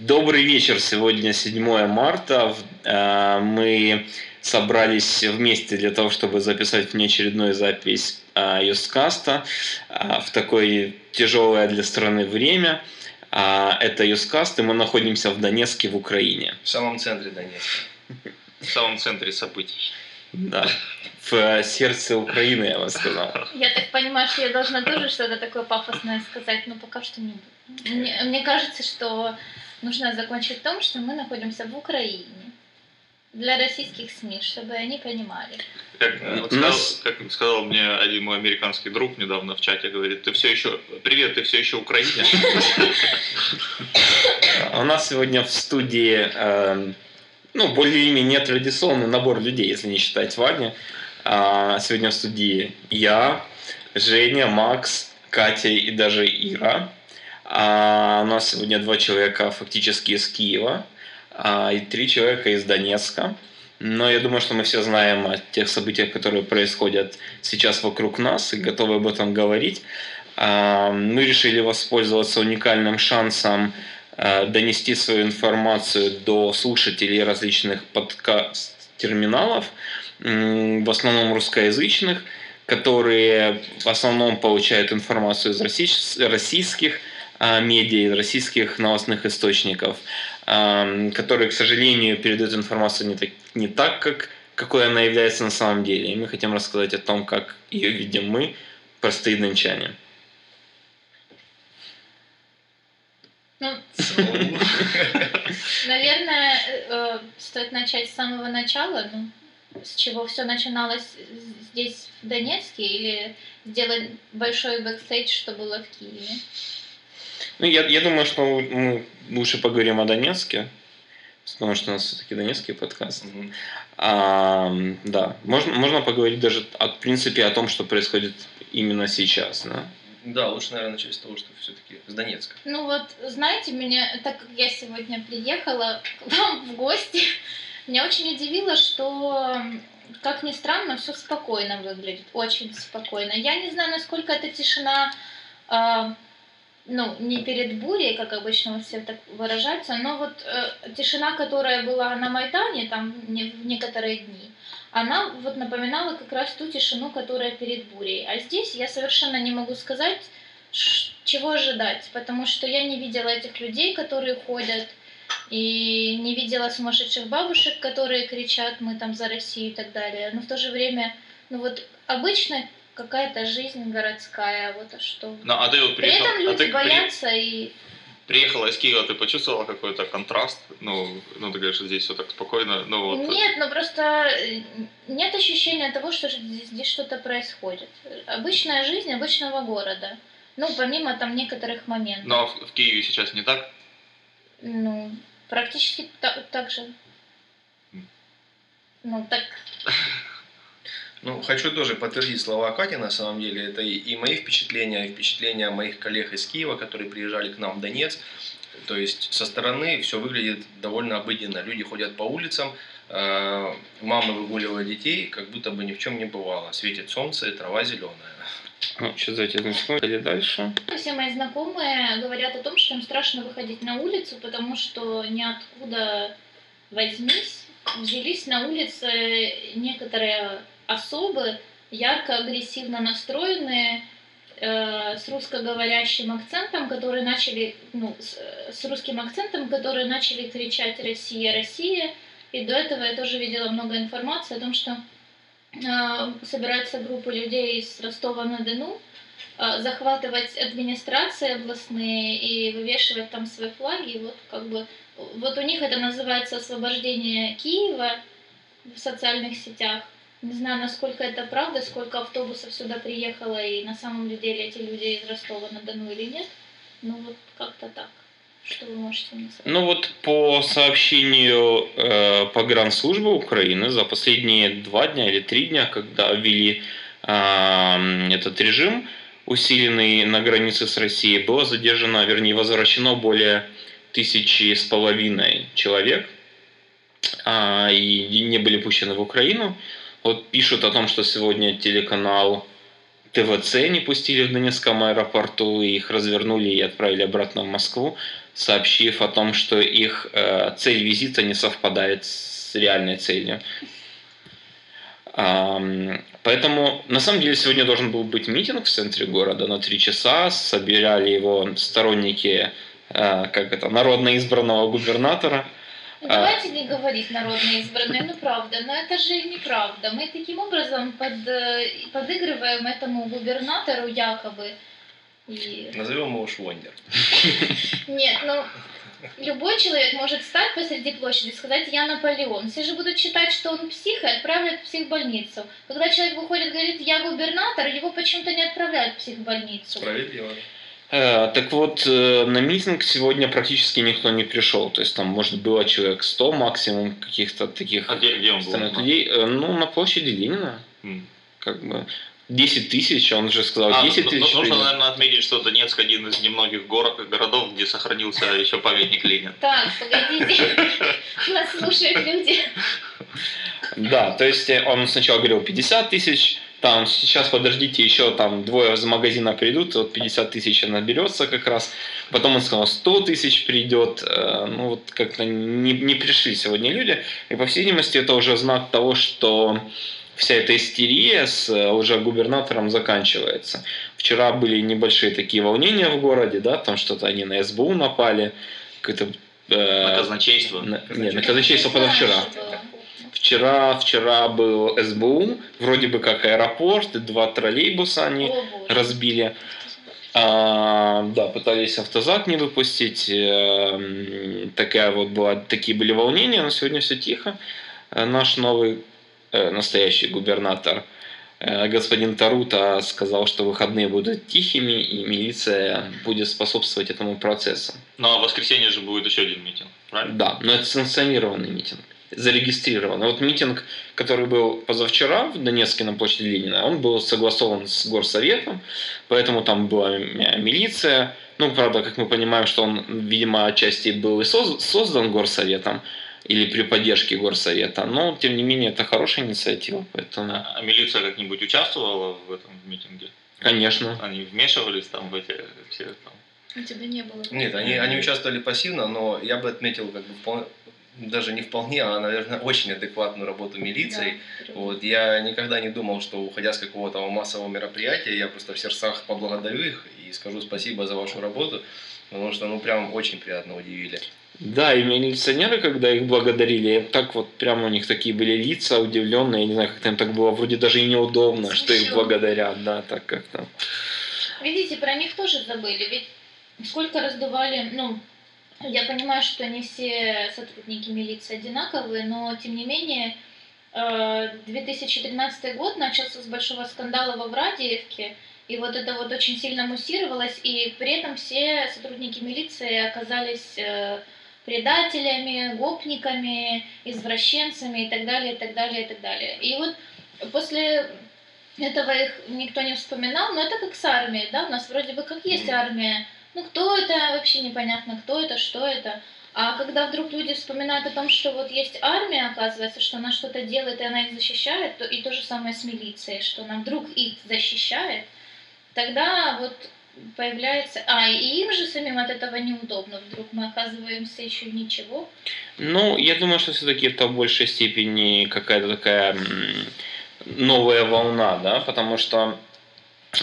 Добрый вечер. Сегодня 7 марта. Э, мы собрались вместе для того, чтобы записать внеочередную запись э, Юскаста э, в такое тяжелое для страны время. Это Юскаст, и мы находимся в Донецке, в Украине. В самом центре Донецка. В самом центре событий. Да, в сердце Украины, я бы сказал. Я так понимаю, что я должна тоже что-то такое пафосное сказать, но пока что не буду. Мне, мне кажется, что нужно закончить в том, что мы находимся в Украине. Для российских СМИ, чтобы они понимали. Как, вот сказал, как сказал мне один мой американский друг недавно в чате, говорит, ты все еще, привет, ты все еще Украине. У нас сегодня в студии, эм, ну, более-менее традиционный набор людей, если не считать Вани. А, сегодня в студии я, Женя, Макс, Катя и даже Ира. А у нас сегодня два человека фактически из Киева а, и три человека из Донецка. Но я думаю, что мы все знаем о тех событиях, которые происходят сейчас вокруг нас и готовы об этом говорить. А, мы решили воспользоваться уникальным шансом а, донести свою информацию до слушателей различных подкаст-терминалов, в основном русскоязычных, которые в основном получают информацию из российских а, медиа, российских новостных источников, которые, к сожалению, передают информацию не так, не так как какой она является на самом деле. И мы хотим рассказать о том, как ее видим мы, простые дончане. Ну, наверное, э, стоит начать с самого начала, ну, с чего все начиналось здесь, в Донецке, или сделать большой бэкстейдж, что было в Киеве? Ну, я, я думаю, что мы лучше поговорим о Донецке, потому что у нас все-таки донецкий подкаст. Mm-hmm. А, да, можно, можно поговорить даже, о, в принципе, о том, что происходит именно сейчас, да? Да, лучше, наверное, начать с того, что все-таки с Донецка. Ну вот, знаете, меня, так как я сегодня приехала к вам в гости, меня очень удивило, что, как ни странно, все спокойно выглядит, очень спокойно. Я не знаю, насколько эта тишина а, ну, не перед бурей, как обычно все так выражаются, но вот э, тишина, которая была на Майдане, там не, в некоторые дни, она вот напоминала как раз ту тишину, которая перед бурей. А здесь я совершенно не могу сказать, чего ожидать, потому что я не видела этих людей, которые ходят, и не видела сумасшедших бабушек, которые кричат «мы там за Россию» и так далее. Но в то же время, ну вот обычно какая-то жизнь городская, вот а что. Ну, а ты вот приехал, При этом люди а ты боятся при... и... Приехала из Киева, ты почувствовала какой-то контраст? Ну, ну ты говоришь, здесь все так спокойно, ну вот... Нет, ну просто э, нет ощущения того, что здесь, здесь что-то происходит. Обычная жизнь обычного города. Ну, помимо там некоторых моментов. Ну, а в, в Киеве сейчас не так? Ну, практически так, так же. Ну, так... Ну, хочу тоже подтвердить слова Кати, на самом деле. Это и, и мои впечатления, и впечатления моих коллег из Киева, которые приезжали к нам в Донецк. То есть со стороны все выглядит довольно обыденно. Люди ходят по улицам, э, мамы выгуливают детей, как будто бы ни в чем не бывало. Светит солнце, и трава зеленая. Ну, что за этим или дальше? Все мои знакомые говорят о том, что им страшно выходить на улицу, потому что ниоткуда возьмись, взялись на улице некоторые особы, ярко агрессивно настроенные, э, с русскоговорящим акцентом, которые начали, ну, с, с русским акцентом, которые начали кричать «Россия, Россия!». И до этого я тоже видела много информации о том, что э, собирается группа людей из Ростова-на-Дону, э, захватывать администрации областные и вывешивать там свои флаги. И вот как бы вот у них это называется освобождение Киева в социальных сетях. Не знаю, насколько это правда, сколько автобусов сюда приехало, и на самом деле эти люди из Ростова-на-Дону или нет. Ну вот как-то так. Что вы можете мне сказать? Ну вот по сообщению э, погранслужбы Украины за последние два дня или три дня, когда ввели э, этот режим, усиленный на границе с Россией, было задержано, вернее, возвращено более тысячи с половиной человек, э, и не были пущены в Украину. Вот пишут о том, что сегодня телеканал ТВЦ не пустили в Донецком аэропорту, их развернули и отправили обратно в Москву. сообщив о том, что их э, цель визита не совпадает с реальной целью. Поэтому, на самом деле, сегодня должен был быть митинг в центре города на три часа. Собирали его сторонники, э, как это, народно избранного губернатора. Ну, давайте не говорить народно избранные, ну правда, но это же неправда. Мы таким образом под, э, подыгрываем этому губернатору якобы. И... Назовем его Швондер. Нет, ну Любой человек может встать посреди площади и сказать «я Наполеон». Все же будут считать, что он псих и отправят в психбольницу. Когда человек выходит и говорит «я губернатор», его почему-то не отправляют в психбольницу. Справедливо. Э, так вот, э, на митинг сегодня практически никто не пришел. То есть там, может, было человек 100 максимум каких-то таких а где, где он был? людей. Э, ну, на площади Ленина. Mm. Как бы. 10 тысяч, он же сказал а, 10 тысяч. Нужно, наверное, отметить, что Донецк один из немногих город, городов, где сохранился еще памятник Ленина. Так, погодите, нас слушают люди. Да, то есть он сначала говорил 50 тысяч, там сейчас подождите, еще там двое из магазина придут, вот 50 тысяч наберется как раз. Потом он сказал, 100 тысяч придет. Э, ну вот как-то не, не пришли сегодня люди. И по всей видимости это уже знак того, что вся эта истерия с э, уже губернатором заканчивается. Вчера были небольшие такие волнения в городе, да, там что-то они на СБУ напали, какое-то... Э, на казначейство? На, нет, на казначейство позавчера. Вчера, вчера был СБУ, вроде бы как аэропорт, два троллейбуса они О, разбили. А, да, пытались автозак не выпустить. А, такая вот была, такие были волнения, но сегодня все тихо. Наш новый Э, настоящий губернатор э, господин Тарута сказал, что выходные будут тихими, и милиция будет способствовать этому процессу. Ну а в воскресенье же будет еще один митинг, правильно? Да, но это санкционированный митинг, зарегистрированный. Вот митинг, который был позавчера в Донецке на площади Ленина, он был согласован с горсоветом, поэтому там была милиция. Ну, правда, как мы понимаем, что он, видимо, отчасти был и создан горсоветом, или при поддержке горсовета. Но, тем не менее, это хорошая инициатива. Поэтому... А милиция как-нибудь участвовала в этом митинге? Конечно. Они вмешивались там в эти все там... У тебя не было? Нет, они, они участвовали пассивно, но я бы отметил как бы вполне, даже не вполне, а, наверное, очень адекватную работу милиции. Да, вот, я никогда не думал, что уходя с какого-то массового мероприятия, я просто в сердцах поблагодарю их и скажу спасибо за вашу работу, потому что, ну, прям очень приятно удивили. Да, и милиционеры, когда их благодарили, так вот прямо у них такие были лица удивленные, я не знаю, как там так было, вроде даже и неудобно, Смешно. что их благодарят, да, так как-то. Видите, про них тоже забыли, ведь сколько раздували, ну, я понимаю, что не все сотрудники милиции одинаковые, но тем не менее 2013 э, год начался с большого скандала во Врадиевке, и вот это вот очень сильно муссировалось, и при этом все сотрудники милиции оказались э, предателями, гопниками, извращенцами и так далее, и так далее, и так далее. И вот после этого их никто не вспоминал, но это как с армией, да, у нас вроде бы как есть армия, ну кто это, вообще непонятно, кто это, что это. А когда вдруг люди вспоминают о том, что вот есть армия, оказывается, что она что-то делает и она их защищает, то и то же самое с милицией, что она вдруг их защищает, тогда вот появляется... А, и им же самим от этого неудобно. Вдруг мы оказываемся еще ничего. Ну, я думаю, что все-таки это в большей степени какая-то такая новая волна, да, потому что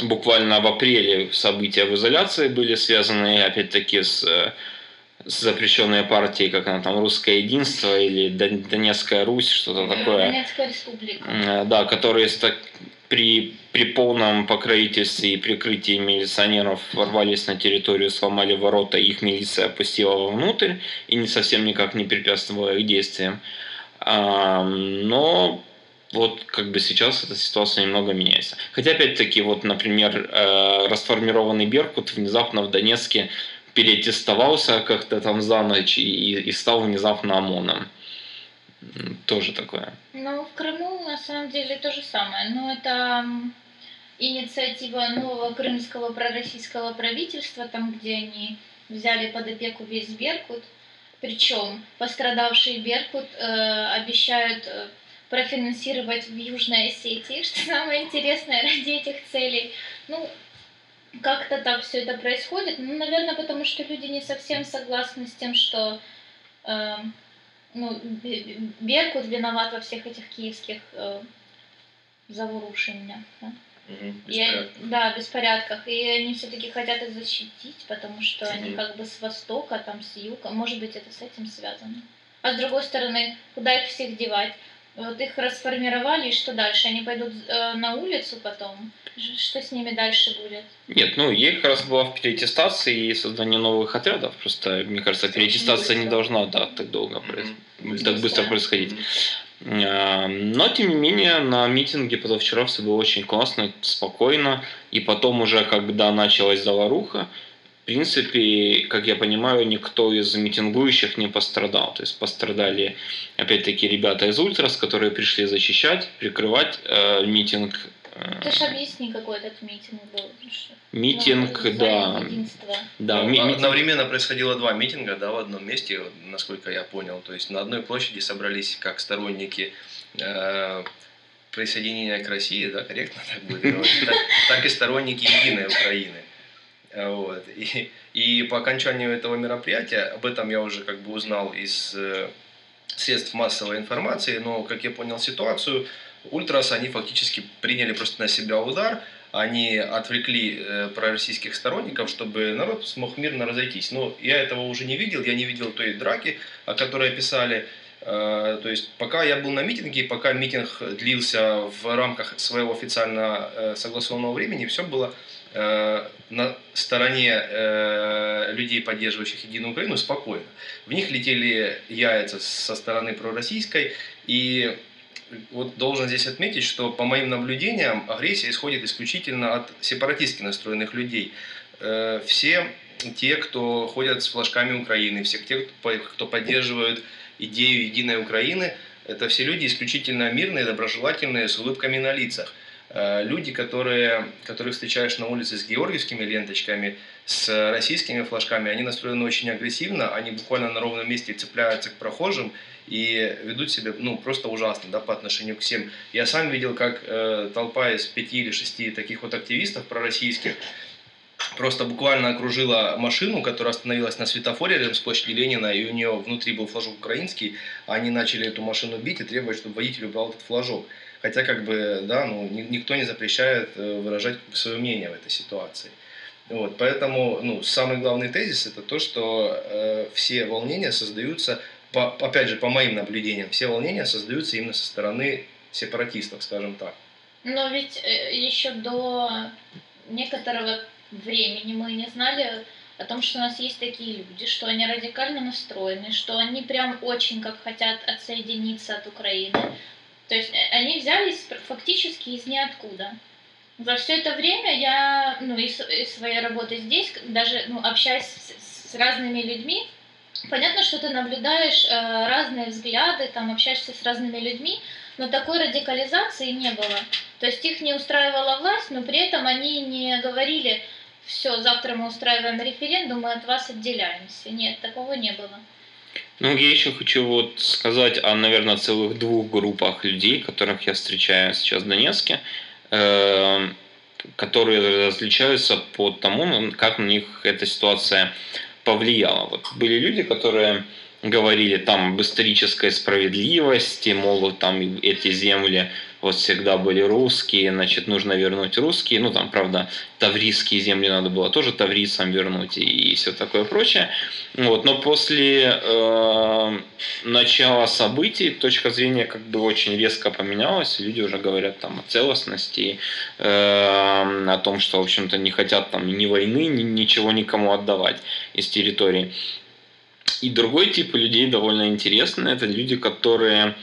буквально в апреле события в изоляции были связаны, опять-таки, с с запрещенной партией, как она там, Русское Единство или Донецкая Русь, что-то такое. Донецкая Республика. Да, которые при, при полном покровительстве и прикрытии милиционеров ворвались на территорию, сломали ворота, их милиция опустила внутрь и не совсем никак не препятствовала их действиям. Но вот как бы сейчас эта ситуация немного меняется. Хотя опять-таки, вот, например, э, расформированный Беркут внезапно в Донецке перетестовался как-то там за ночь и, и стал внезапно ОМОНом тоже такое. Ну, в Крыму на самом деле то же самое. Но это инициатива нового крымского пророссийского правительства, там, где они взяли под опеку весь Беркут. Причем пострадавший Беркут э, обещают э, профинансировать в Южной Осетии, что самое интересное ради этих целей. Ну, как-то так все это происходит. Ну, наверное, потому что люди не совсем согласны с тем, что э, ну, Беркут виноват во всех этих киевских э, заворушениях. Да? Угу, и, да, беспорядках. И они все-таки хотят их защитить, потому что угу. они как бы с востока, там с юга. Может быть, это с этим связано. А с другой стороны, куда их всех девать? Вот их расформировали, и что дальше? Они пойдут э, на улицу потом? Что с ними дальше будет? Нет, ну, ей как раз была в переаттестации и создание новых отрядов. Просто, мне кажется, переаттестация не должна да, так долго, mm-hmm. так быстро происходить. Mm-hmm. Но, тем не менее, на митинге позавчера все было очень классно, спокойно. И потом уже, когда началась заваруха, принципе, как я понимаю, никто из митингующих не пострадал. То есть пострадали, опять-таки, ребята из Ультрас, которые пришли защищать, прикрывать э, митинг. Э, Ты же объясни, какой этот митинг был. Митинг, ну, да. да ну, ми- одновременно происходило два митинга, да, в одном месте, насколько я понял. То есть на одной площади собрались как сторонники э, присоединения к России, да, корректно так будет говорить, так, так и сторонники Единой Украины. Вот. И, и по окончанию этого мероприятия, об этом я уже как бы узнал из э, средств массовой информации, но, как я понял ситуацию, ультрас, они фактически приняли просто на себя удар, они отвлекли э, пророссийских сторонников, чтобы народ смог мирно разойтись. Но я этого уже не видел, я не видел той драки, о которой писали. Э, то есть пока я был на митинге, пока митинг длился в рамках своего официально э, согласованного времени, все было на стороне э, людей, поддерживающих Единую Украину, спокойно. В них летели яйца со стороны пророссийской, и вот должен здесь отметить, что по моим наблюдениям агрессия исходит исключительно от сепаратистски настроенных людей. Э, все те, кто ходят с флажками Украины, все те, кто поддерживают идею Единой Украины, это все люди исключительно мирные, доброжелательные, с улыбками на лицах – Э, люди, которые, которых встречаешь на улице с георгиевскими ленточками, с российскими флажками, они настроены очень агрессивно, они буквально на ровном месте цепляются к прохожим и ведут себя ну, просто ужасно да, по отношению к всем. Я сам видел, как э, толпа из пяти или шести таких вот активистов пророссийских просто буквально окружила машину, которая остановилась на светофоре рядом с площадью Ленина, и у нее внутри был флажок украинский, они начали эту машину бить и требовать, чтобы водитель убрал этот флажок. Хотя, как бы, да, ну, никто не запрещает э, выражать свое мнение в этой ситуации. Вот, поэтому, ну, самый главный тезис это то, что э, все волнения создаются, по, опять же, по моим наблюдениям, все волнения создаются именно со стороны сепаратистов, скажем так. Но ведь э, еще до некоторого времени мы не знали о том, что у нас есть такие люди, что они радикально настроены, что они прям очень как хотят отсоединиться от Украины. То есть э, они взялись фактически из ниоткуда. За все это время я, ну, из, своей работы здесь, даже ну, общаясь с, с разными людьми, понятно, что ты наблюдаешь э, разные взгляды, там общаешься с разными людьми, но такой радикализации не было. То есть их не устраивала власть, но при этом они не говорили, все, завтра мы устраиваем референдум, мы от вас отделяемся. Нет, такого не было. Ну, я еще хочу вот сказать о, наверное, целых двух группах людей, которых я встречаю сейчас в Донецке, э, которые различаются по тому, как на них эта ситуация повлияла. Вот были люди, которые говорили там об исторической справедливости, мол, там эти земли вот всегда были русские, значит, нужно вернуть русские. Ну, там, правда, таврийские земли надо было тоже таврийцам вернуть и, и все такое прочее. Вот, но после э, начала событий точка зрения как бы очень резко поменялась. Люди уже говорят там о целостности, э, о том, что, в общем-то, не хотят там ни войны, ни, ничего никому отдавать из территории. И другой тип людей довольно интересный. Это люди, которые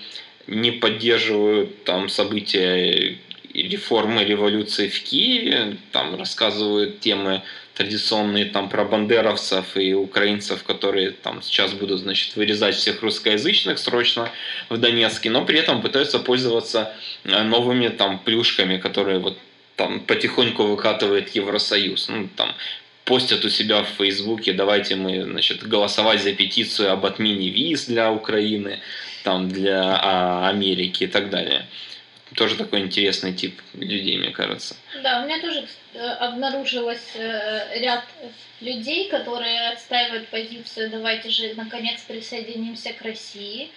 не поддерживают там события реформы революции в Киеве, там рассказывают темы традиционные там про бандеровцев и украинцев, которые там сейчас будут, значит, вырезать всех русскоязычных срочно в Донецке, но при этом пытаются пользоваться э, новыми там плюшками, которые вот там потихоньку выкатывает Евросоюз. Ну, там постят у себя в Фейсбуке, давайте мы, значит, голосовать за петицию об отмене виз для Украины, там, для а, Америки и так далее. тоже такой интересный тип людей, мне кажется. Да, у меня тоже э, обнаружилось э, ряд людей, которые отстаивают позицию «давайте же наконец присоединимся к России,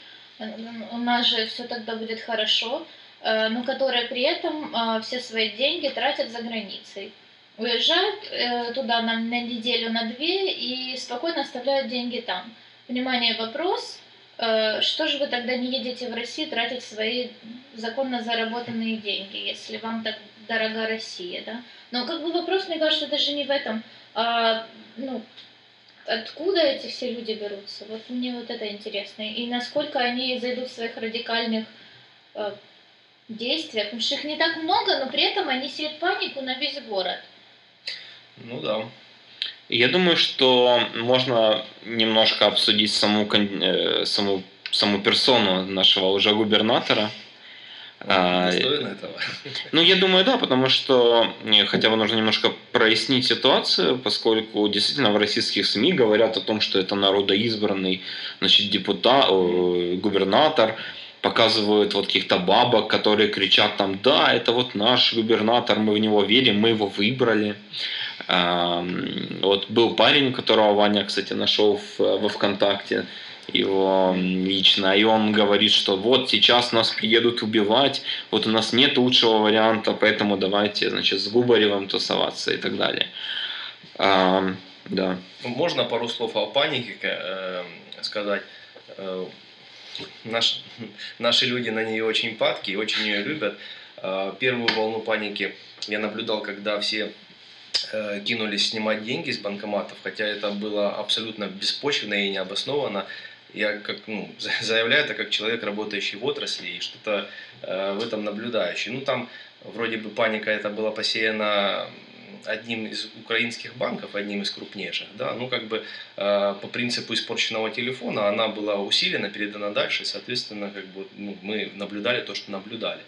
у нас же все тогда будет хорошо», но которые при этом все свои деньги тратят за границей. Уезжают туда на, на неделю, на две и спокойно оставляют деньги там. Внимание, вопрос – Э, что же вы тогда не едете в Россию тратить свои законно заработанные деньги, если вам так дорога Россия, да? Но как бы вопрос, мне кажется, даже не в этом. А, ну, откуда эти все люди берутся? Вот мне вот это интересно. И насколько они зайдут в своих радикальных э, действиях. Потому что их не так много, но при этом они сеют панику на весь город. Ну да. Я думаю, что можно немножко обсудить саму, э, саму, саму персону нашего уже губернатора. А, достоин этого. Ну, я думаю, да, потому что э, хотя бы нужно немножко прояснить ситуацию, поскольку действительно в российских СМИ говорят о том, что это народоизбранный значит, депутат, губернатор, показывают вот каких-то бабок, которые кричат там, да, это вот наш губернатор, мы в него верим, мы его выбрали. Вот был парень, которого Ваня, кстати, нашел во ВКонтакте, его лично, и он говорит, что вот сейчас нас приедут убивать, вот у нас нет лучшего варианта, поэтому давайте, значит, с Губаревым тусоваться и так далее. Да. Можно пару слов о панике э, сказать? Э, наш, наши люди на нее очень падки очень ее любят. Э, первую волну паники я наблюдал, когда все кинулись снимать деньги с банкоматов, хотя это было абсолютно беспочвенно и необоснованно. Я как, ну, заявляю это как человек, работающий в отрасли и что-то э, в этом наблюдающий. Ну, там вроде бы паника это была посеяна одним из украинских банков, одним из крупнейших, да, ну как бы э, по принципу испорченного телефона она была усилена, передана дальше, соответственно, как бы ну, мы наблюдали то, что наблюдали.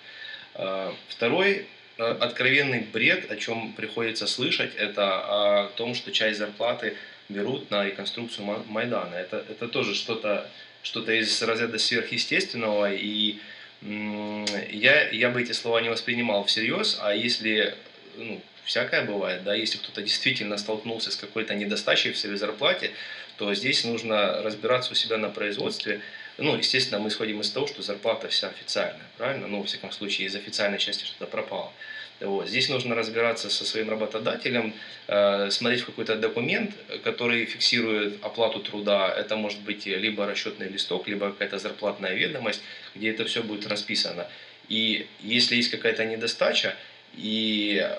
Э, второй Э, откровенный бред, о чем приходится слышать, это о том, что часть зарплаты берут на реконструкцию Майдана. Это, это тоже что-то что из разряда сверхъестественного, и я, я бы эти слова не воспринимал всерьез, а если, ну, всякое бывает, да, если кто-то действительно столкнулся с какой-то недостачей в своей зарплате, то здесь нужно разбираться у себя на производстве, ну, естественно, мы исходим из того, что зарплата вся официальная, правильно? Ну, во всяком случае, из официальной части что-то пропало. Вот. Здесь нужно разбираться со своим работодателем, э, смотреть какой-то документ, который фиксирует оплату труда. Это может быть либо расчетный листок, либо какая-то зарплатная ведомость, где это все будет расписано. И если есть какая-то недостача, и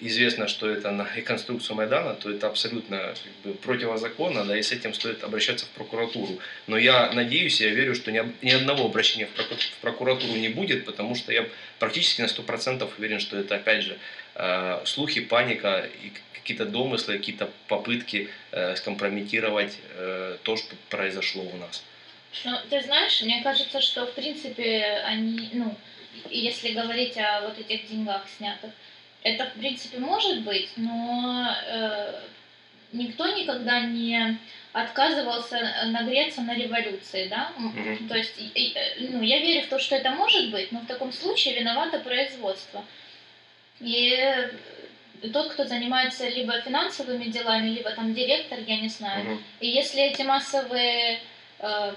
известно, что это на реконструкцию Майдана, то это абсолютно как бы, противозаконно, да, и с этим стоит обращаться в прокуратуру. Но я надеюсь, я верю, что ни, ни одного обращения в прокуратуру не будет, потому что я практически на 100% уверен, что это, опять же, э, слухи, паника и какие-то домыслы, какие-то попытки э, скомпрометировать э, то, что произошло у нас. Ну, ты знаешь, мне кажется, что, в принципе, они, ну, если говорить о вот этих деньгах снятых, это, в принципе, может быть, но э, никто никогда не отказывался нагреться на революции, да? Mm-hmm. То есть, ну, я верю в то, что это может быть, но в таком случае виновато производство. И тот, кто занимается либо финансовыми делами, либо там директор, я не знаю. Mm-hmm. И если эти массовые э,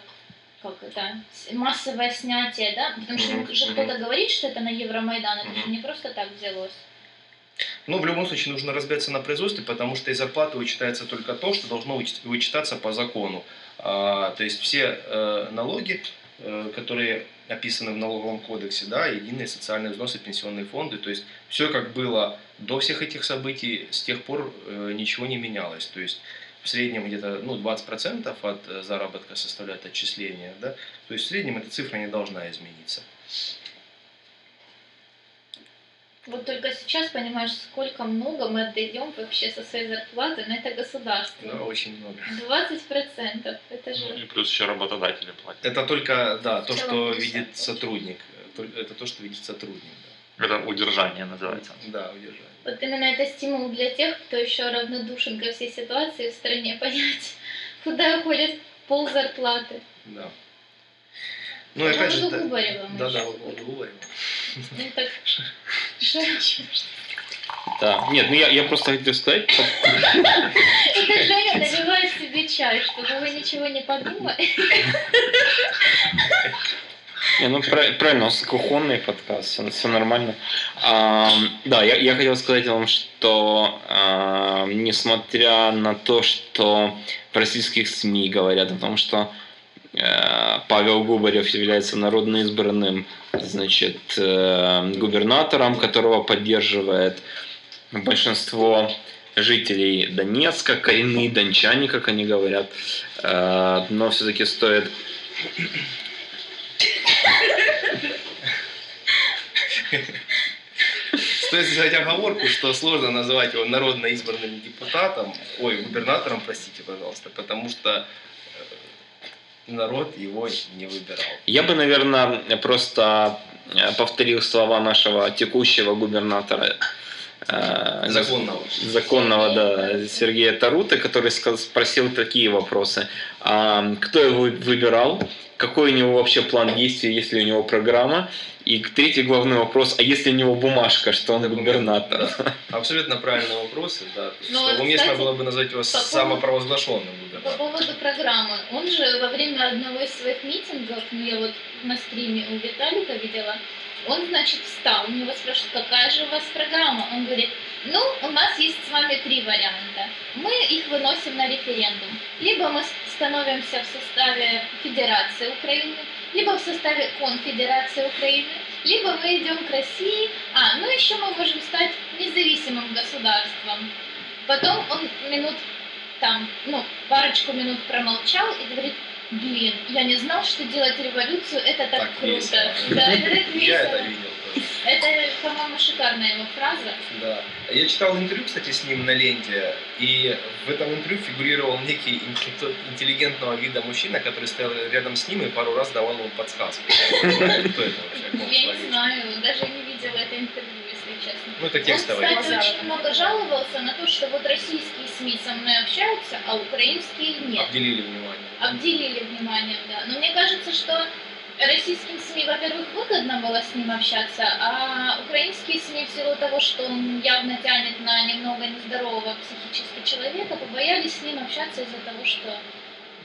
как это, массовое снятие, да, потому что mm-hmm. же кто-то говорит, что это на Евромайдан, это же не просто так взялось. Ну, в любом случае нужно разбираться на производстве, потому что из зарплаты вычитается только то, что должно вычитаться по закону. А, то есть все э, налоги, э, которые описаны в налоговом кодексе, да, единые социальные взносы, пенсионные фонды, то есть все как было до всех этих событий, с тех пор э, ничего не менялось. То есть в среднем где-то ну, 20% от заработка составляет отчисления, да, то есть в среднем эта цифра не должна измениться. Вот только сейчас понимаешь, сколько много мы отдаем вообще со своей зарплаты на это государство. Да, очень много. 20%. Это же... Ну, и плюс еще работодатели платят. Это только, да, то, что видит сотрудник. Это то, что видит сотрудник. Да. Это удержание называется. Да, удержание. Вот именно это стимул для тех, кто еще равнодушен ко всей ситуации в стране, понять, куда уходит пол зарплаты. Да. Ну, опять же, да, да, по поводу Губарева. Ну так. Да. Нет, ну я, я просто хотел сказать, Это Женя наливает себе чай, чтобы вы ничего не подумали. Не, ну пра- правильно, у нас кухонный подкаст, все, все нормально. А, да, я, я хотел сказать вам, что а, несмотря на то, что в российских СМИ говорят о том, что Павел Губарев является народно избранным значит, э, губернатором, которого поддерживает большинство жителей Донецка, коренные дончане, как они говорят, Э, но все-таки стоит Стоит сделать оговорку, что сложно называть его народно избранным депутатом, ой, губернатором, простите, пожалуйста, потому что э, народ его не выбирал. Я бы, наверное, просто э, повторил слова нашего текущего губернатора. э, Законного. Законного, да, Сергея Таруты, который спросил такие вопросы. А, кто его выбирал? Какой у него вообще план действий, если у него программа? И третий главный вопрос, а если у него бумажка, что он Документ, губернатор? да. Абсолютно правильные вопросы, да. Ну, что вот, уместно кстати, было бы назвать его поводу- самопровозглашенным По губернатором. поводу программы. Он же во время одного из своих митингов, ну я вот на стриме у Виталика видела, он, значит, встал, у него спрашивают, какая же у вас программа? Он говорит, ну, у нас есть с вами три варианта. Мы их выносим на референдум. Либо мы становимся в составе Федерации Украины, либо в составе Конфедерации Украины, либо мы идем к России, а, ну еще мы можем стать независимым государством. Потом он минут там, ну, парочку минут промолчал и говорит, блин, я не знал, что делать революцию, это так, Так круто. весело. Да, это так Я это весело. видел. Это, по-моему, шикарная его фраза. Да. Я читал интервью, кстати, с ним на ленте, и в этом интервью фигурировал некий интеллигентного вида мужчина, который стоял рядом с ним и пару раз давал ему подсказки. Кто это вообще? Я не знаю, даже не видела это интервью, если честно. Ну, это Он, текстовое. кстати, очень много жаловался на то, что вот российские СМИ со мной общаются, а украинские нет. Обделили внимание. обделили вниманием, да. Но мне кажется, что российским СМИ, во-первых, выгодно было с ним общаться, а украинские СМИ в силу того, что он явно тянет на немного нездорового психически человека, побоялись с ним общаться из-за того, что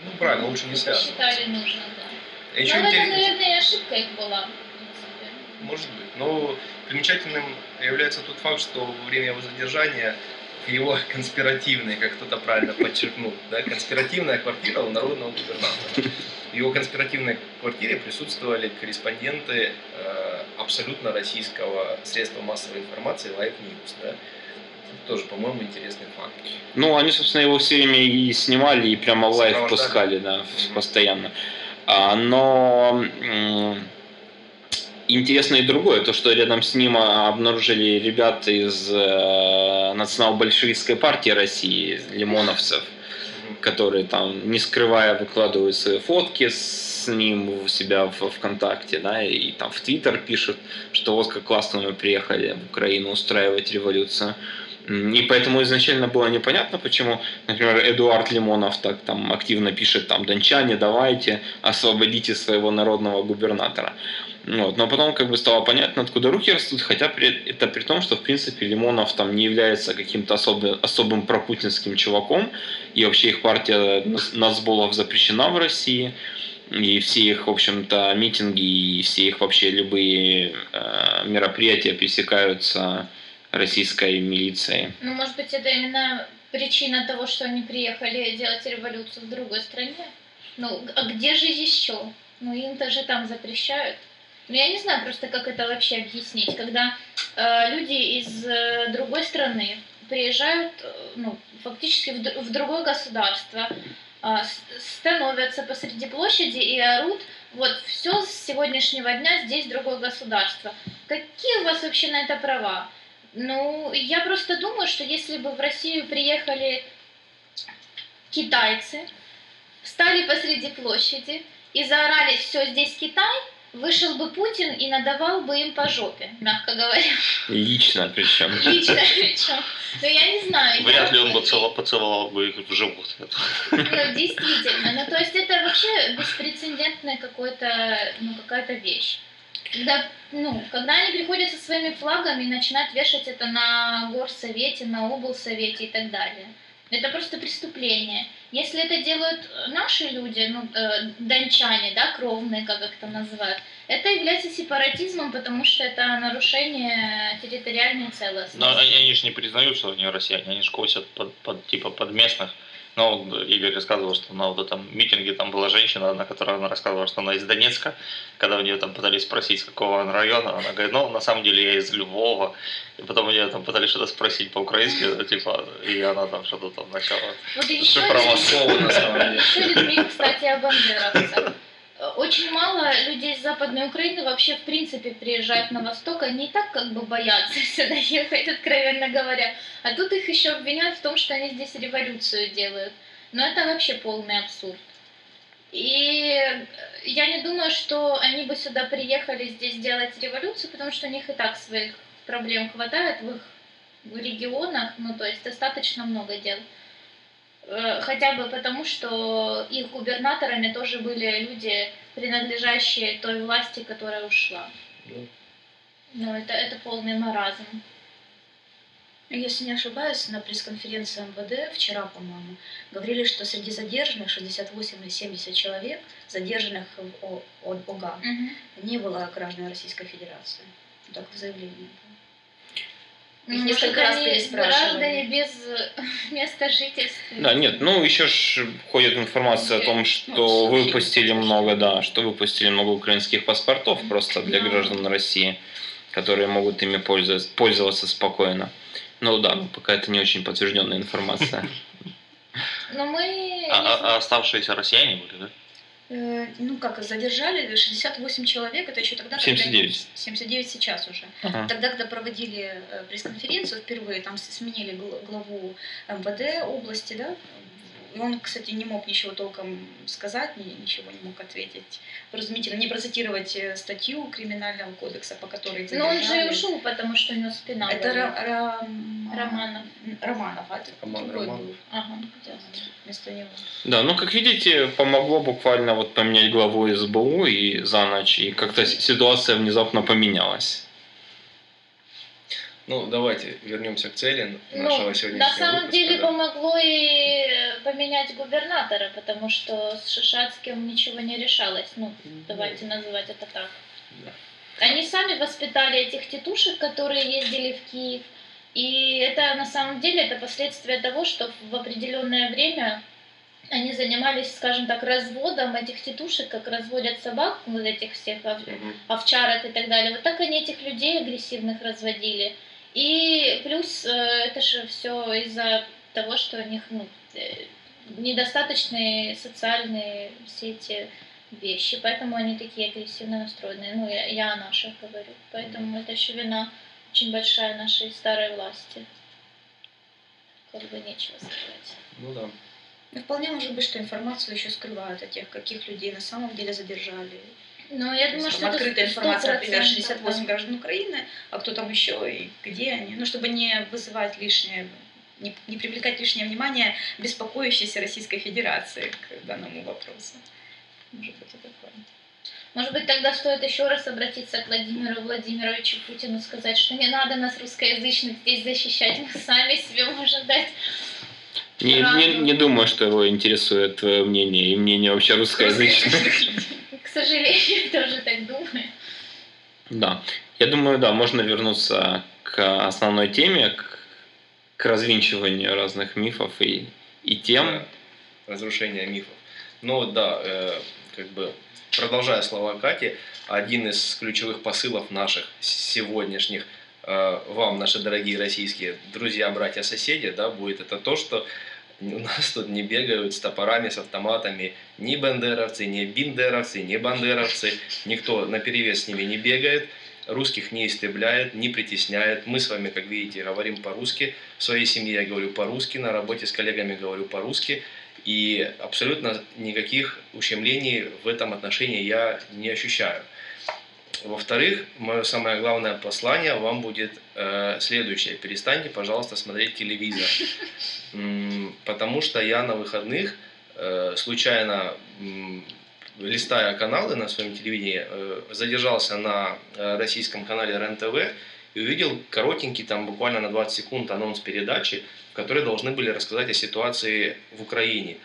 Ну, правильно, лучше не связываться. считали нужным, да. Еще Но этом, интерес- наверное, и ошибка их была. Может быть. Но примечательным является тот факт, что во время его задержания его конспиративной, как кто-то правильно подчеркнул, да, конспиративная квартира у народного губернатора. В его конспиративной квартире присутствовали корреспонденты э, абсолютно российского средства массовой информации Live News. Да. Тоже, по-моему, интересный факт. Ну, они, собственно, его все время и снимали, и прямо в live пускали, да, Мгм. постоянно. А, но м, интересно и другое, то, что рядом с ним а, обнаружили ребята из э, национал-большевистской партии России, лимоновцев, Мгм. Которые там, не скрывая, выкладывают свои фотки с ним у себя в ВКонтакте, да, и там в Твиттер пишут, что вот как классно мы приехали в Украину устраивать революцию. И поэтому изначально было непонятно, почему, например, Эдуард Лимонов так там активно пишет, там, дончане, давайте, освободите своего народного губернатора. Вот. Но потом как бы стало понятно, откуда руки растут, хотя при, это при том, что в принципе Лимонов там не является каким-то особым, особым пропутинским чуваком, и вообще их партия Нац- нацболов запрещена в России, и все их, в общем-то, митинги и все их вообще любые э, мероприятия пресекаются российской милицией. Ну, может быть, это именно причина того, что они приехали делать революцию в другой стране? Ну, а где же еще? Ну, им-то же там запрещают. Ну, я не знаю просто, как это вообще объяснить, когда э, люди из э, другой страны приезжают, э, ну, фактически в, в другое государство, с- становятся посреди площади и орут, вот, все с сегодняшнего дня здесь другое государство. Какие у вас вообще на это права? Ну, я просто думаю, что если бы в Россию приехали китайцы, встали посреди площади и заорали «все, здесь Китай», вышел бы Путин и надавал бы им по жопе, мягко говоря. Лично причем. Лично причем. Но я не знаю. Вряд ли он бы цело- поцеловал бы их в живот. Ну, действительно. Ну, то есть это вообще беспрецедентная какой-то, ну, какая-то вещь. Да, ну, когда они приходят со своими флагами и начинают вешать это на горсовете, на облсовете и так далее. Это просто преступление. Если это делают наши люди, ну, э, дончане, да, кровные, как их там называют, это является сепаратизмом, потому что это нарушение территориальной целостности. Но они, они же не признают, что они россияне, они же косят под, под, типа под местных. Ну, Игорь рассказывал, что на вот этом митинге там была женщина, на которой она рассказывала, что она из Донецка. Когда у нее там пытались спросить, с какого она района, она говорит, ну, на самом деле я из Львова. И потом у нее там пытались что-то спросить по-украински, типа, и она там что-то там начала вот деле. Еще один миф, кстати, о бандеровцах. Очень мало людей из Западной Украины вообще в принципе приезжают на Восток, они и так как бы боятся сюда ехать, откровенно говоря. А тут их еще обвиняют в том, что они здесь революцию делают. Но это вообще полный абсурд. И я не думаю, что они бы сюда приехали здесь делать революцию, потому что у них и так своих проблем хватает в их регионах, ну то есть достаточно много дел. Хотя бы потому, что их губернаторами тоже были люди, принадлежащие той власти, которая ушла. Ну, ну это, это полный маразм. Если не ошибаюсь, на пресс-конференции МВД вчера, по-моему, говорили, что среди задержанных 68 или 70 человек, задержанных в ОГА, угу. не было граждан Российской Федерации. Так в заявлении. Их ну, несколько раз переспрашивали. без места жительства. Да, нет, ну еще ж ходит информация о том, что выпустили много, да, что выпустили много украинских паспортов просто для граждан России, которые могут ими пользоваться, пользоваться спокойно. Ну да, но пока это не очень подтвержденная информация. Но мы... А, а оставшиеся россияне были, да? Э, ну как, задержали 68 человек, это еще тогда... 79. Когда, 79 сейчас уже. Ага. Тогда, когда проводили э, пресс-конференцию впервые, там сменили главу МВД области, да, и он, кстати, не мог ничего толком сказать, ничего не мог ответить. Разумительно, не процитировать э, статью Криминального кодекса, по которой Но он же ушел, потому что у него спина Это Ра- Романов. Романов, а это Роман, другой Роман. был. Ага, вместо него. Да, ну, как видите, помогло буквально вот поменять главу СБУ и за ночь, и как-то ситуация внезапно поменялась. Ну, давайте вернемся к цели нашего ну, сегодняшнего На самом выпуска, деле да. помогло и поменять губернатора, потому что с Шишацким ничего не решалось. Ну, давайте называть это так. Да. Они сами воспитали этих тетушек, которые ездили в Киев. И это на самом деле это последствия того, что в определенное время они занимались, скажем так, разводом этих тетушек, как разводят собак, вот этих всех овчарок и так далее. Вот так они этих людей агрессивных разводили. И плюс э, это же все из-за того, что у них ну, э, недостаточные социальные все эти вещи, поэтому они такие агрессивно настроенные. Ну, я, я о наших говорю. Поэтому это еще вина очень большая нашей старой власти. Как бы нечего сказать. Ну да. Ну, вполне может быть, что информацию еще скрывают о тех, каких людей на самом деле задержали, ну, я думаю, что открытая информация, например, 68 граждан Украины, а кто там еще и где они. Ну, чтобы не вызывать лишнее, не, не привлекать лишнее внимание беспокоящейся Российской Федерации к данному вопросу. Может быть, это такое. Может быть, тогда стоит еще раз обратиться к Владимиру Владимировичу Путину, сказать, что не надо нас русскоязычных здесь защищать, мы сами себе можем дать не, не, не думаю, что его интересует твое мнение и мнение вообще русскоязычных. К сожалению, тоже так думаю. Да. Я думаю, да, можно вернуться к основной теме, к, к развинчиванию разных мифов и, и тем. Разрушение мифов. Ну да, э, как бы продолжая слова Кати, один из ключевых посылов наших сегодняшних э, вам, наши дорогие российские друзья, братья, соседи, да, будет это то, что у нас тут не бегают с топорами, с автоматами ни бандеровцы, ни биндеровцы, ни бандеровцы. Никто на перевес с ними не бегает, русских не истребляет, не притесняет. Мы с вами, как видите, говорим по-русски. В своей семье я говорю по-русски, на работе с коллегами говорю по-русски. И абсолютно никаких ущемлений в этом отношении я не ощущаю. Во-вторых, мое самое главное послание вам будет э, следующее. Перестаньте, пожалуйста, смотреть телевизор. Потому что я на выходных э, случайно листая каналы на своем телевидении, э, задержался на э, российском канале РЕН-ТВ и увидел коротенький, там буквально на 20 секунд анонс передачи, в которой должны были рассказать о ситуации в Украине.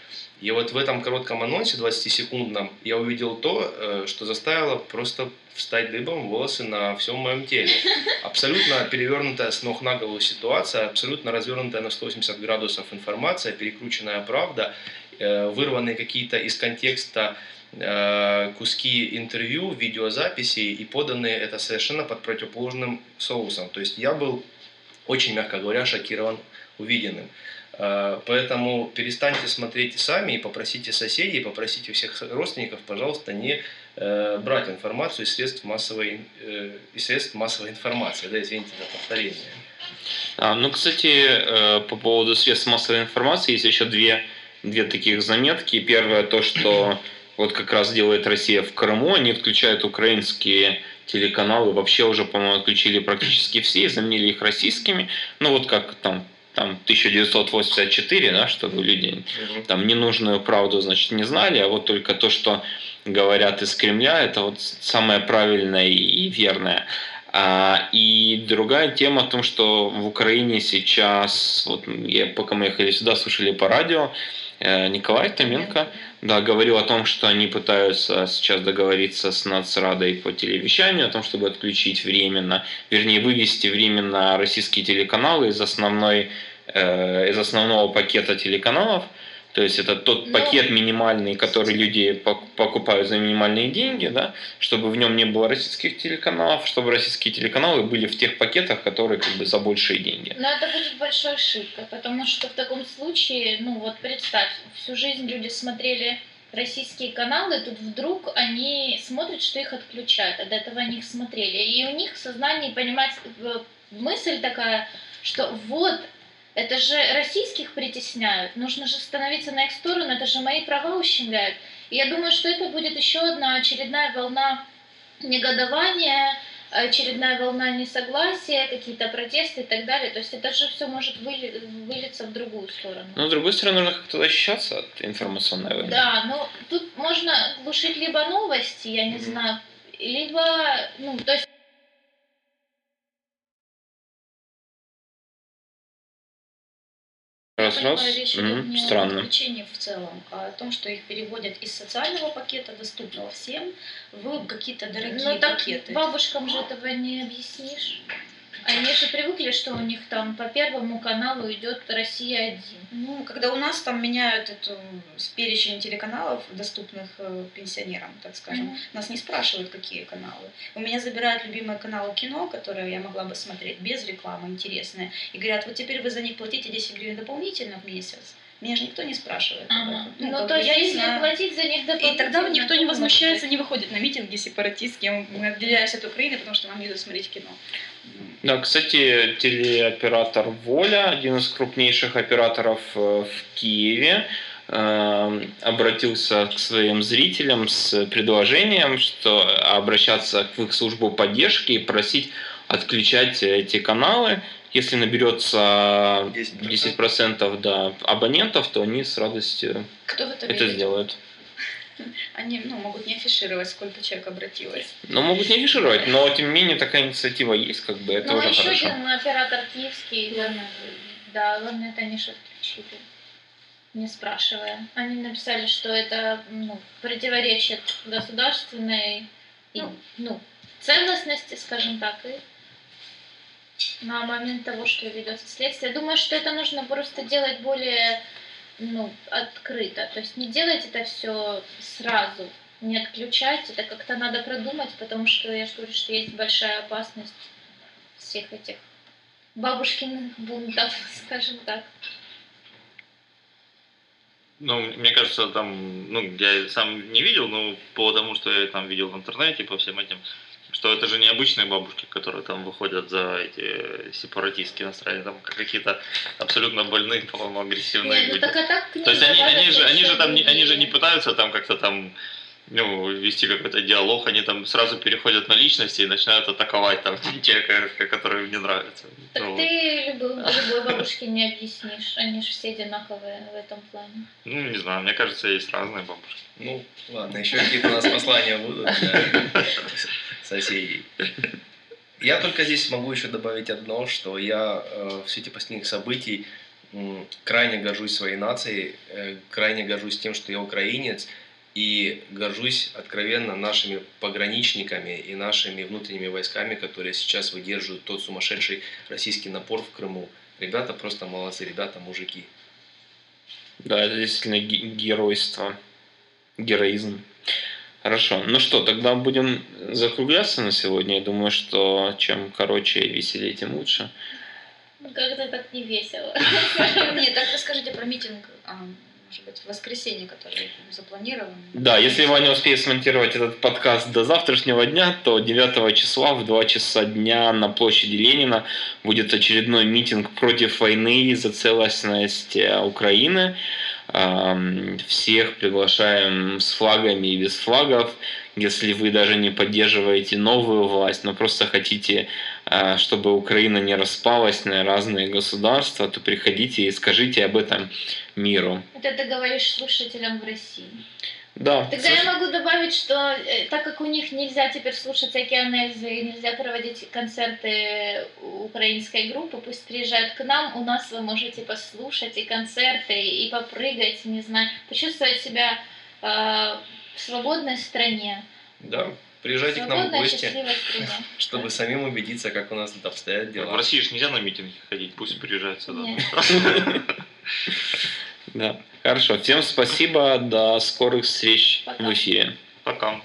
И вот в этом коротком анонсе, 20-секундном, я увидел то, э, что заставило просто встать дыбом волосы на всем моем теле. Абсолютно перевернутая с ног на голову ситуация, абсолютно развернутая на 180 градусов информация, перекрученная правда, э, вырванные какие-то из контекста куски интервью, видеозаписей и поданные это совершенно под противоположным соусом. То есть я был очень, мягко говоря, шокирован увиденным. Э, поэтому перестаньте смотреть сами и попросите соседей, попросите всех родственников, пожалуйста, не э, брать информацию из средств массовой, э, из средств массовой информации. Да, извините за повторение. А, ну, кстати, по поводу средств массовой информации есть еще две, две таких заметки. Первое то, что вот как раз делает Россия в Крыму, они отключают украинские телеканалы, вообще уже, по-моему, отключили практически все и заменили их российскими. Ну, вот как там там 1984, да, чтобы люди там ненужную правду, значит, не знали, а вот только то, что говорят из Кремля, это вот самое правильное и верное. А, и другая тема о том, что в Украине сейчас, вот я, пока мы ехали сюда, слушали по радио, э, Николай Томенко да, говорил о том, что они пытаются сейчас договориться с Нацрадой по телевещанию, о том, чтобы отключить временно, вернее, вывести временно российские телеканалы из основной э, из основного пакета телеканалов. То есть это тот Но... Ну, пакет минимальный, который люди покупают за минимальные деньги, да, чтобы в нем не было российских телеканалов, чтобы российские телеканалы были в тех пакетах, которые как бы за большие деньги. Но это будет большая ошибка, потому что в таком случае, ну вот представь, всю жизнь люди смотрели российские каналы, тут вдруг они смотрят, что их отключают, а до этого они их смотрели. И у них в сознании понимать э, мысль такая, что вот это же российских притесняют. Нужно же становиться на их сторону. Это же мои права ущемляют. И я думаю, что это будет еще одна очередная волна негодования, очередная волна несогласия, какие-то протесты и так далее. То есть это же все может выли, вылиться в другую сторону. Но с другой стороны, нужно как-то защищаться от информационной войны. Да, но тут можно глушить либо новости, я не mm-hmm. знаю, либо, ну, то есть Раз, раз. Речь угу. не Странно. о в целом, а о том, что их переводят из социального пакета, доступного всем, в какие-то дорогие ну, так пакеты. бабушкам же этого не объяснишь. Они же привыкли, что у них там по первому каналу идет Россия 1. Ну, когда у нас там меняют эту с перечень телеканалов, доступных э, пенсионерам, так скажем, mm-hmm. нас не спрашивают, какие каналы. У меня забирают любимые каналы кино, которые я могла бы смотреть без рекламы, интересные, и говорят, вот теперь вы за них платите 10 гривен дополнительно в месяц. Меня же никто не спрашивает. Ага. Ну, ну то есть, я если знаю. платить за них дополнительно... И тогда никто не возмущается, не выходит на митинги сепаратистские. Мы отделяемся от Украины, потому что нам не смотреть кино. Да, кстати, телеоператор Воля, один из крупнейших операторов э, в Киеве, э, обратился к своим зрителям с предложением, что обращаться в их службу поддержки и просить отключать эти каналы. Если наберется 10%, 10% да, абонентов, то они с радостью Кто это верит? сделают. Они ну, могут не афишировать, сколько человек обратилось. Ну, могут не афишировать, но тем не менее такая инициатива есть, как бы это ну, уже еще хорошо. один оператор киевский, главное, да, главное, это они отключили, не спрашивая. Они написали, что это ну, противоречит государственной ну, ну, целостности, скажем так, и на момент того, что ведется следствие. Я думаю, что это нужно просто делать более ну, открыто. То есть не делать это все сразу, не отключать, это как-то надо продумать, потому что я же говорю, что есть большая опасность всех этих бабушкиных бунтов, скажем так. Ну, мне кажется, там, ну, я сам не видел, но по тому, что я там видел в интернете, по всем этим что это же не обычные бабушки, которые там выходят за эти сепаратистские настроения, там какие-то абсолютно больные, по-моему, агрессивные Нет, люди. Ну, так, а так То есть они, они же, они же там, не, они же не пытаются там как-то там ну, вести какой-то диалог, они там сразу переходят на личности и начинают атаковать там те, ко- которые им не нравятся. Так Ну, ты любой, любой бабушке не объяснишь. Они же все одинаковые в этом плане. ну, не знаю, мне кажется, есть разные бабушки. Ну, ладно, еще какие-то у нас послания будут соседей. Я только здесь могу еще добавить одно, что я э, в свете последних событий м, крайне горжусь своей нацией, э, крайне горжусь тем, что я украинец, и горжусь откровенно нашими пограничниками и нашими внутренними войсками, которые сейчас выдерживают тот сумасшедший российский напор в Крыму. Ребята просто молодцы, ребята мужики. Да, это действительно ге- геройство. Героизм. Хорошо. Ну что, тогда будем закругляться на сегодня. Я думаю, что чем короче и веселее, тем лучше. Как-то так не весело. Нет, так расскажите про митинг, а, может быть, в воскресенье, который запланирован. Да, если Ваня успеет смонтировать этот подкаст до завтрашнего дня, то 9 числа в 2 часа дня на площади Ленина будет очередной митинг против войны за целостность э, Украины. Всех приглашаем с флагами и без флагов. Если вы даже не поддерживаете новую власть, но просто хотите, а, чтобы Украина не распалась на разные государства, то приходите и скажите об этом миру. Это ты говоришь слушателям в России. Да, Тогда я могу добавить, что э, так как у них нельзя теперь слушать океанельзы и нельзя проводить концерты украинской группы, пусть приезжают к нам, у нас вы можете послушать и концерты, и попрыгать, не знаю, почувствовать себя э, в свободной стране. Да, приезжайте к нам в гости, чтобы самим убедиться, как у нас тут обстоят В дела. России же нельзя на митинги ходить, пусть приезжают сюда. Да. Хорошо. Всем спасибо. До скорых встреч Пока. в эфире. Пока.